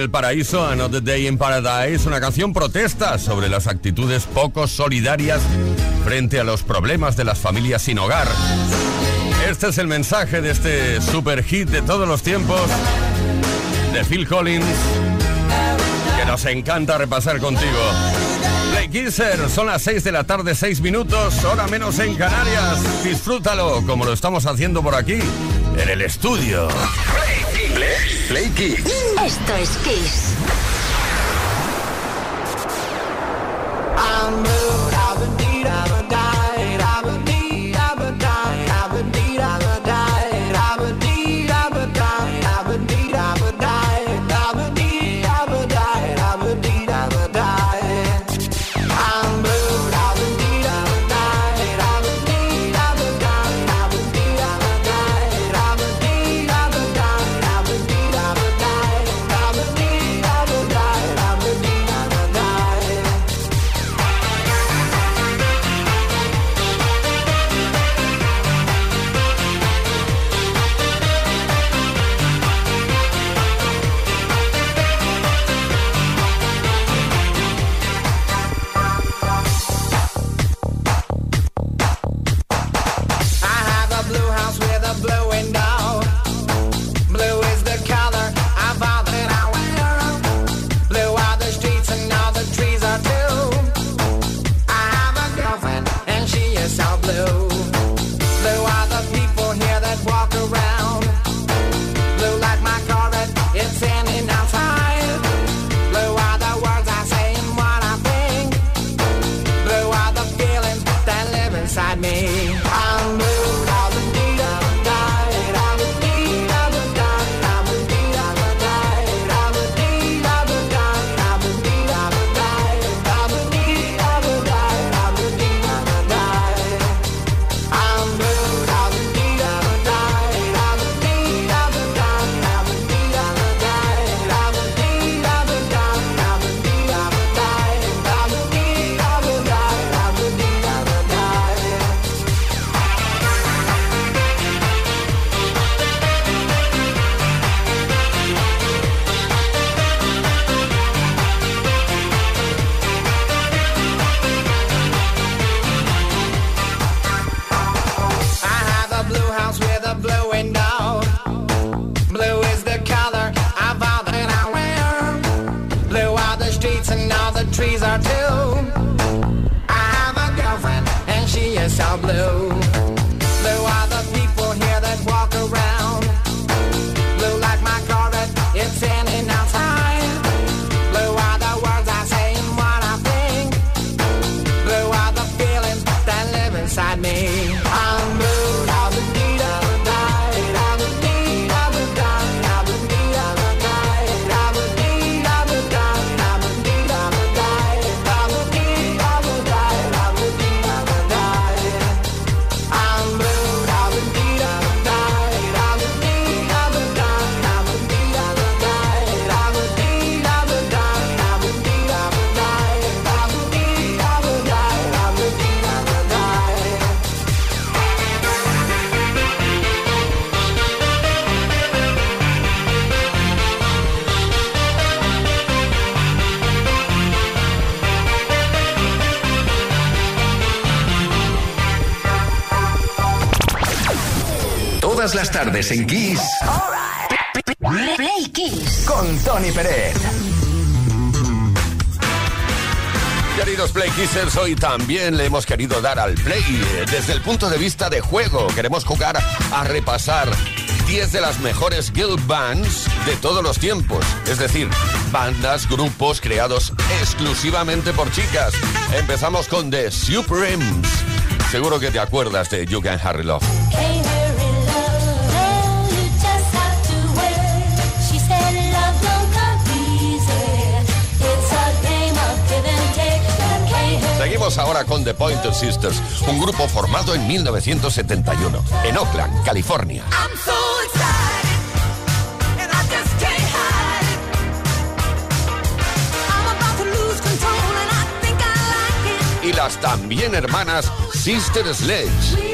el paraíso, Another Day in Paradise, una canción protesta sobre las actitudes poco solidarias frente a los problemas de las familias sin hogar. Este es el mensaje de este super hit de todos los tiempos de Phil Collins que nos encanta repasar contigo. Play Kisser, son las 6 de la tarde, 6 minutos, hora menos en Canarias. Disfrútalo como lo estamos haciendo por aquí, en el estudio. Play Kiss. Esto es Kiss. Todas las tardes en Kiss. Play Kiss. Con Tony Pérez. Queridos Play Kissers, hoy también le hemos querido dar al play desde el punto de vista de juego. Queremos jugar a repasar 10 de las mejores guild bands de todos los tiempos. Es decir, bandas, grupos creados exclusivamente por chicas. Empezamos con The Supremes. Seguro que te acuerdas de You Can Harry Love. Ahora con The Pointer Sisters, un grupo formado en 1971 en Oakland, California. Y las también hermanas Sister Sledge.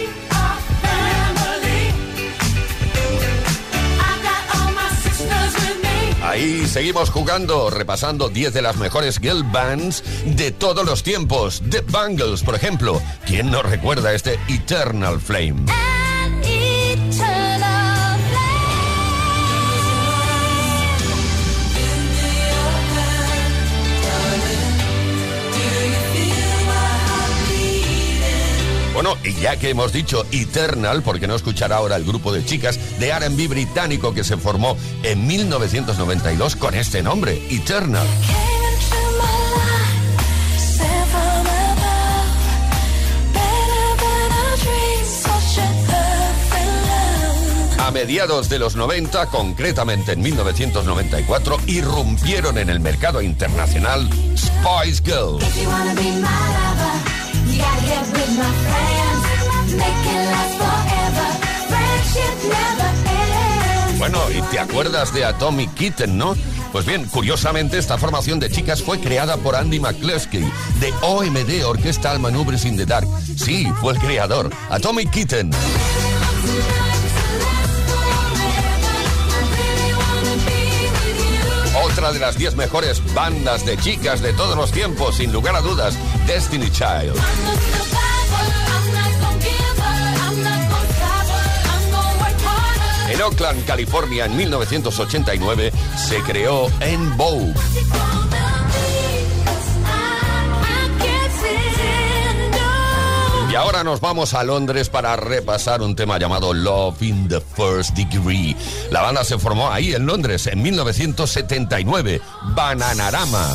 Ahí seguimos jugando, repasando 10 de las mejores girl bands de todos los tiempos. The Bangles, por ejemplo. ¿Quién no recuerda este Eternal Flame? Bueno, y ya que hemos dicho Eternal, porque no escuchar ahora el grupo de chicas de RB británico que se formó en 1992 con este nombre, Eternal. A mediados de los 90, concretamente en 1994, irrumpieron en el mercado internacional Spice Girls. Bueno, y te acuerdas de Atomic Kitten, ¿no? Pues bien, curiosamente, esta formación de chicas fue creada por Andy McCluskey, de OMD, Orquestal Maneuvers in the Dark. Sí, fue el creador. Atomic Kitten. Otra de las 10 mejores bandas de chicas de todos los tiempos, sin lugar a dudas, Destiny Child. En Oakland, California, en 1989, se creó En Vogue. Ahora nos vamos a Londres para repasar un tema llamado Love in the First Degree. La banda se formó ahí en Londres en 1979, Bananarama.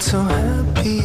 So happy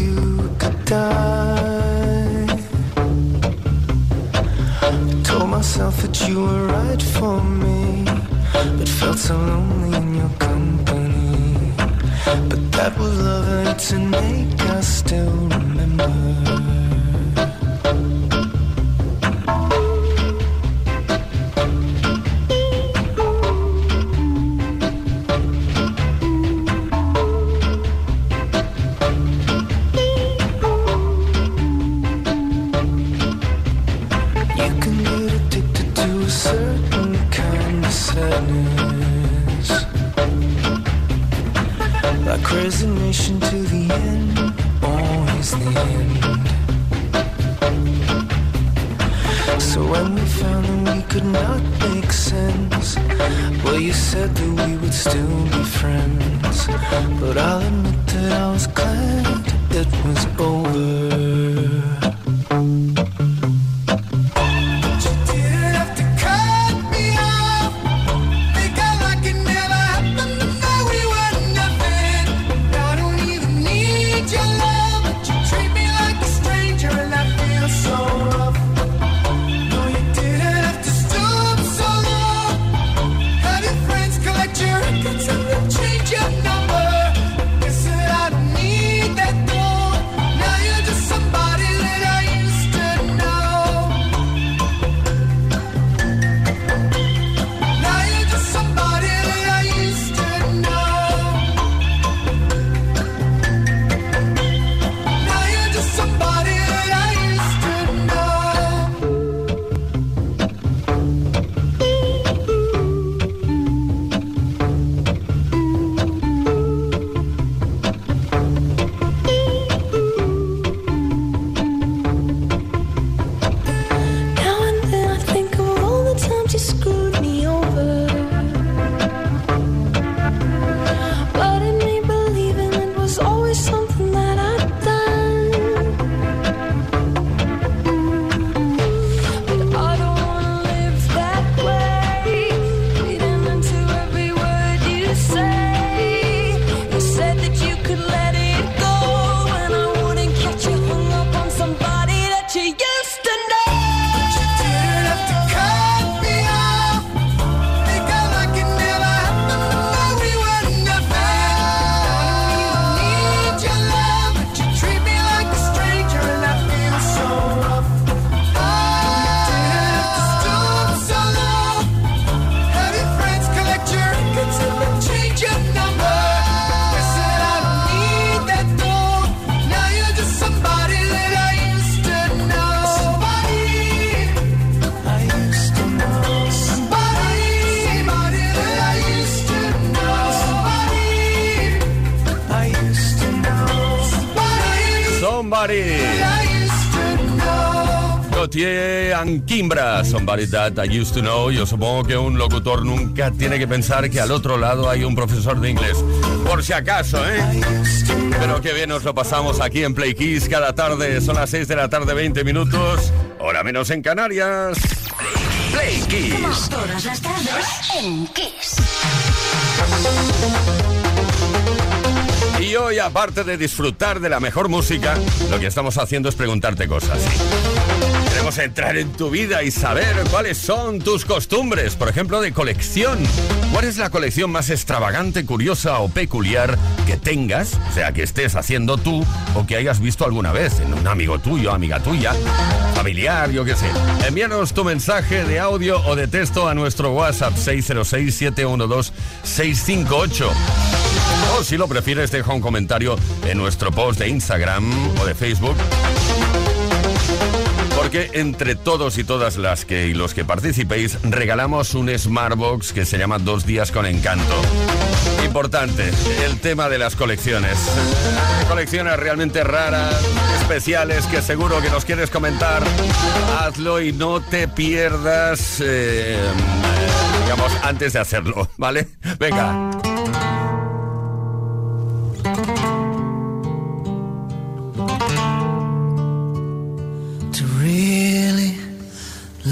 Kimbra, Somebody That I Used to Know. Yo supongo que un locutor nunca tiene que pensar que al otro lado hay un profesor de inglés. Por si acaso, ¿eh? Pero qué bien nos lo pasamos aquí en Play Kiss cada tarde. Son las 6 de la tarde, 20 minutos. Hora menos en Canarias. Play Kiss. Todas las tardes en Kiss. Y hoy, aparte de disfrutar de la mejor música, lo que estamos haciendo es preguntarte cosas. Queremos entrar en tu vida y saber cuáles son tus costumbres, por ejemplo, de colección. ¿Cuál es la colección más extravagante, curiosa o peculiar que tengas, o sea, que estés haciendo tú o que hayas visto alguna vez en un amigo tuyo, amiga tuya, familiar, yo qué sé? Envíanos tu mensaje de audio o de texto a nuestro WhatsApp 606-712-658. O si lo prefieres, deja un comentario en nuestro post de Instagram o de Facebook porque entre todos y todas las que y los que participéis regalamos un Smartbox que se llama Dos días con encanto. Importante, el tema de las colecciones. Colecciones realmente raras, especiales que seguro que nos quieres comentar. Hazlo y no te pierdas, eh, digamos, antes de hacerlo, ¿vale? Venga.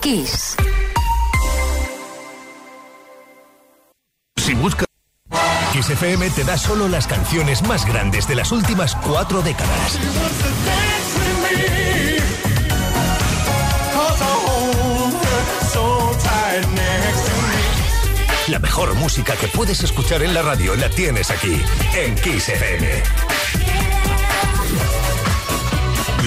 Kiss. Si buscas Kiss FM te da solo las canciones más grandes de las últimas cuatro décadas. La mejor música que puedes escuchar en la radio la tienes aquí, en Kiss FM.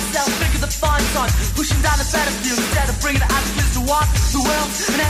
myself, of the fine times, pushing down the battlefield instead of bringing the athletes to walk the world. And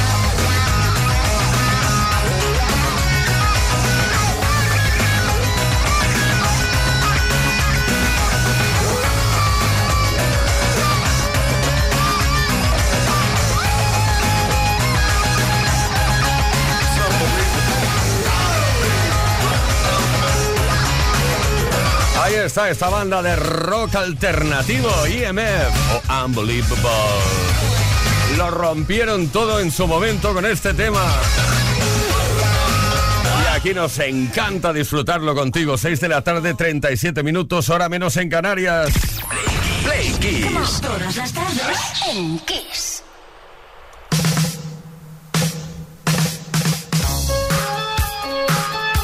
está esta banda de rock alternativo, IMF o oh, Unbelievable. Lo rompieron todo en su momento con este tema. Y aquí nos encanta disfrutarlo contigo. 6 de la tarde, 37 minutos, hora menos en Canarias. Play Kiss. Todas las tardes en Kiss.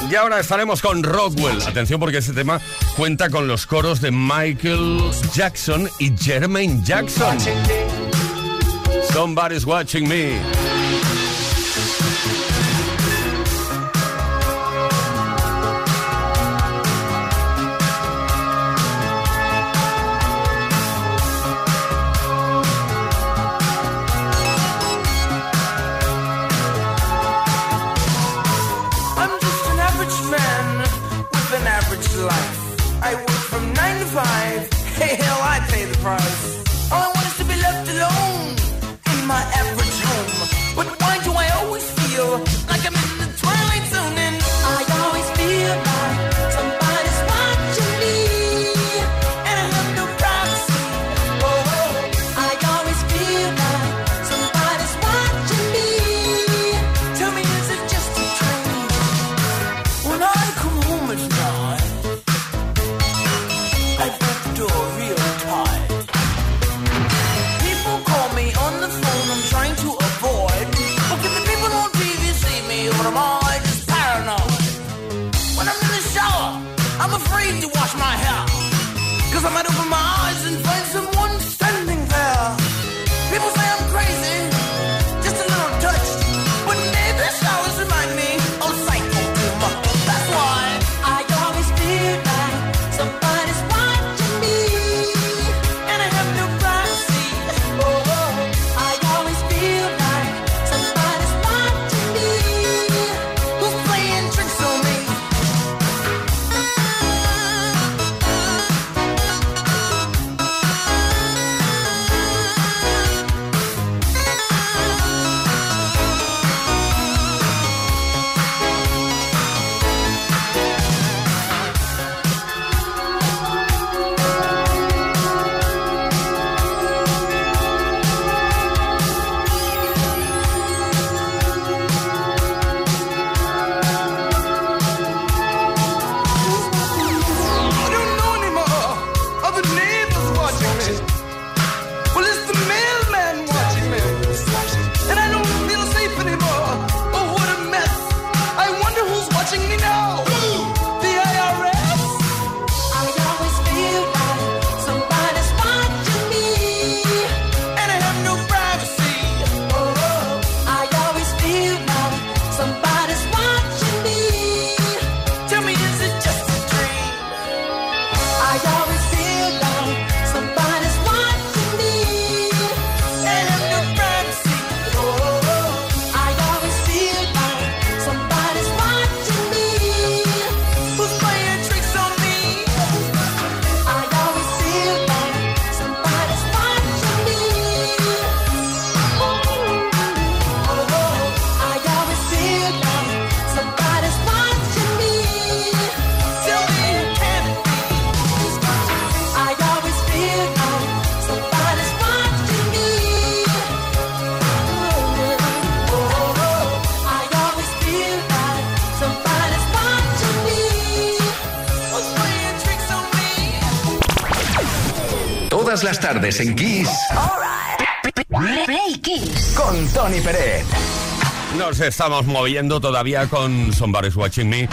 Y ahora estaremos con Rockwell. Atención porque este tema cuenta con los coros de Michael Jackson y Jermaine Jackson. Somebody's watching me. I'm afraid to wash my hair. Cause I might open my eyes and find some tardes en Kiss. Con Tony Pérez. Nos estamos moviendo todavía con Somebody's Watching Me.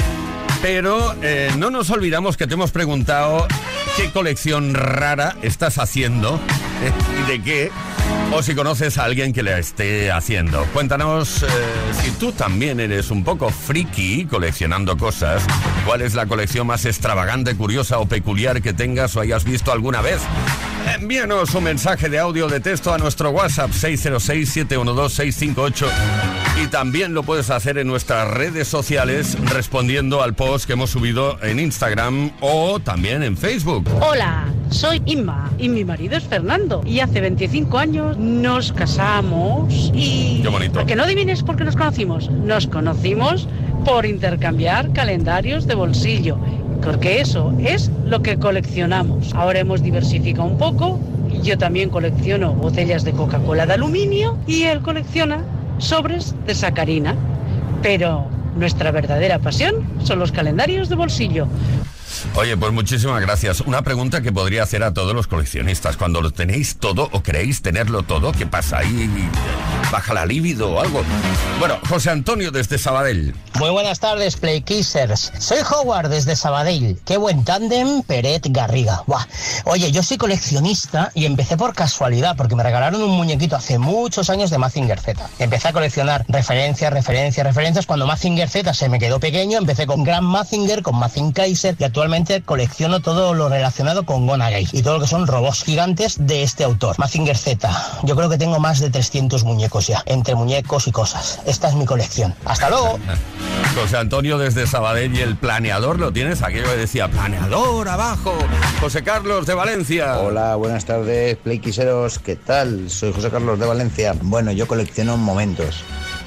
Pero eh, no nos olvidamos que te hemos preguntado qué colección rara estás haciendo eh, y de qué, o si conoces a alguien que la esté haciendo. Cuéntanos eh, si tú también eres un poco friki coleccionando cosas. ¿Cuál es la colección más extravagante, curiosa o peculiar que tengas o hayas visto alguna vez? Envíanos un mensaje de audio de texto a nuestro WhatsApp 606-712-658 y también lo puedes hacer en nuestras redes sociales respondiendo al post que hemos subido en Instagram o también en Facebook. Hola, soy Inma y mi marido es Fernando. Y hace 25 años nos casamos y... Qué bonito. ¿A que no adivines por qué nos conocimos? Nos conocimos por intercambiar calendarios de bolsillo. Porque eso es lo que coleccionamos. Ahora hemos diversificado un poco. Yo también colecciono botellas de Coca-Cola de aluminio y él colecciona sobres de sacarina. Pero nuestra verdadera pasión son los calendarios de bolsillo. Oye, pues muchísimas gracias. Una pregunta que podría hacer a todos los coleccionistas. Cuando lo tenéis todo o creéis tenerlo todo, ¿qué pasa? ¿Ahí baja la libido o algo? Bueno, José Antonio desde Sabadell. Muy buenas tardes, Playkissers. Soy Howard desde Sabadell. Qué buen tándem, Peret Garriga. Buah. Oye, yo soy coleccionista y empecé por casualidad porque me regalaron un muñequito hace muchos años de Mazinger Z. Empecé a coleccionar referencias, referencias, referencias. Cuando Mazinger Z se me quedó pequeño, empecé con Grand Mazinger, con Mazing Kaiser y actualmente colecciono todo lo relacionado con Gonagay y todo lo que son robots gigantes de este autor, Mazinger Z. Yo creo que tengo más de 300 muñecos ya, entre muñecos y cosas. Esta es mi colección. Hasta luego. José Antonio desde Sabadell y el planeador lo tienes. Aquello que decía planeador abajo. José Carlos de Valencia. Hola, buenas tardes, Playquiseros. ¿Qué tal? Soy José Carlos de Valencia. Bueno, yo colecciono momentos.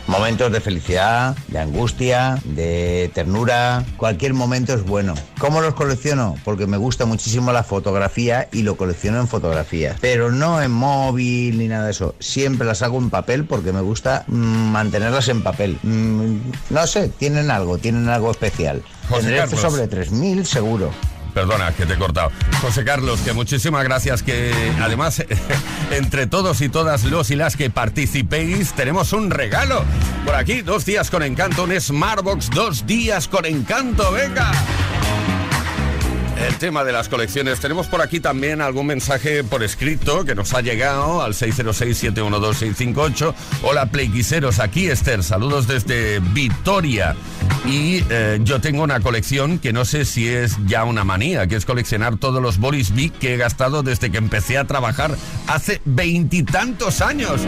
Momentos de felicidad, de angustia, de ternura. Cualquier momento es bueno. ¿Cómo los colecciono? Porque me gusta muchísimo la fotografía y lo colecciono en fotografía. Pero no en móvil ni nada de eso. Siempre las hago en papel porque me gusta mm, mantenerlas en papel. Mm, no sé, tienen algo, tienen algo especial. José Tendré Carlos. sobre 3.000 seguro. Perdona, que te he cortado. José Carlos, que muchísimas gracias. Que además, entre todos y todas los y las que participéis, tenemos un regalo. Por aquí, dos días con encanto, un Smartbox, dos días con encanto. ¡Venga! El tema de las colecciones. Tenemos por aquí también algún mensaje por escrito que nos ha llegado al 606-712-658. Hola, playquiseros. Aquí Esther. Saludos desde Vitoria. Y eh, yo tengo una colección que no sé si es ya una manía, que es coleccionar todos los Boris Vic que he gastado desde que empecé a trabajar hace veintitantos años.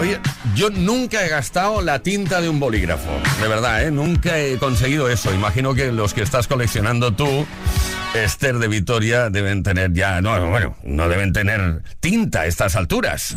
Oye, yo nunca he gastado la tinta de un bolígrafo, de verdad, ¿eh? Nunca he conseguido eso. Imagino que los que estás coleccionando tú, Esther de Vitoria, deben tener ya, no, bueno, no deben tener tinta a estas alturas.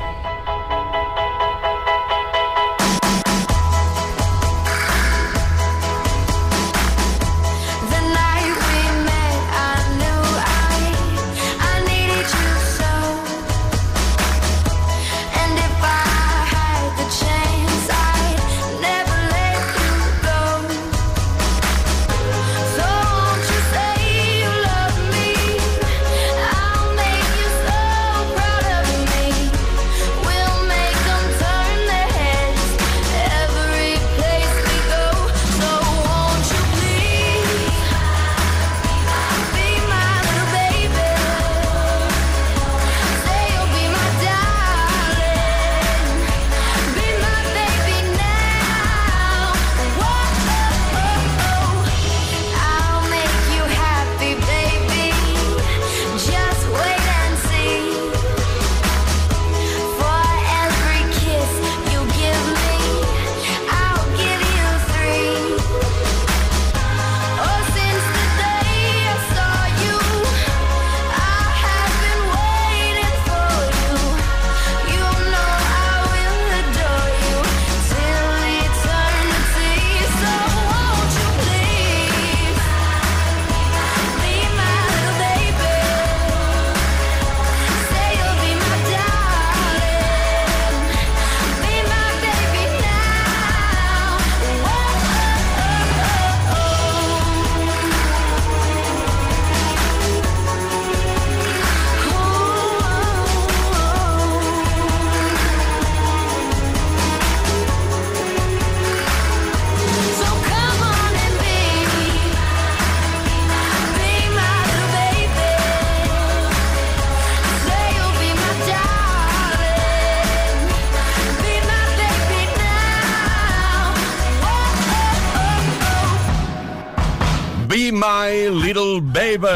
Be My Little Baby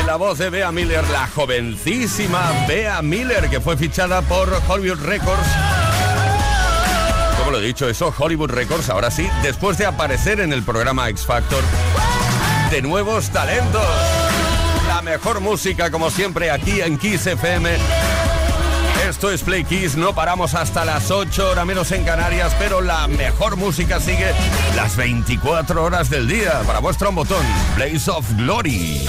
En la voz de Bea Miller, la jovencísima Bea Miller, que fue fichada por Hollywood Records. Como lo he dicho, eso, Hollywood Records, ahora sí, después de aparecer en el programa X Factor de nuevos talentos. La mejor música, como siempre, aquí en Kiss FM esto es Play Kiss, no paramos hasta las 8 horas menos en Canarias, pero la mejor música sigue las 24 horas del día. Para vuestro un botón, Place of Glory.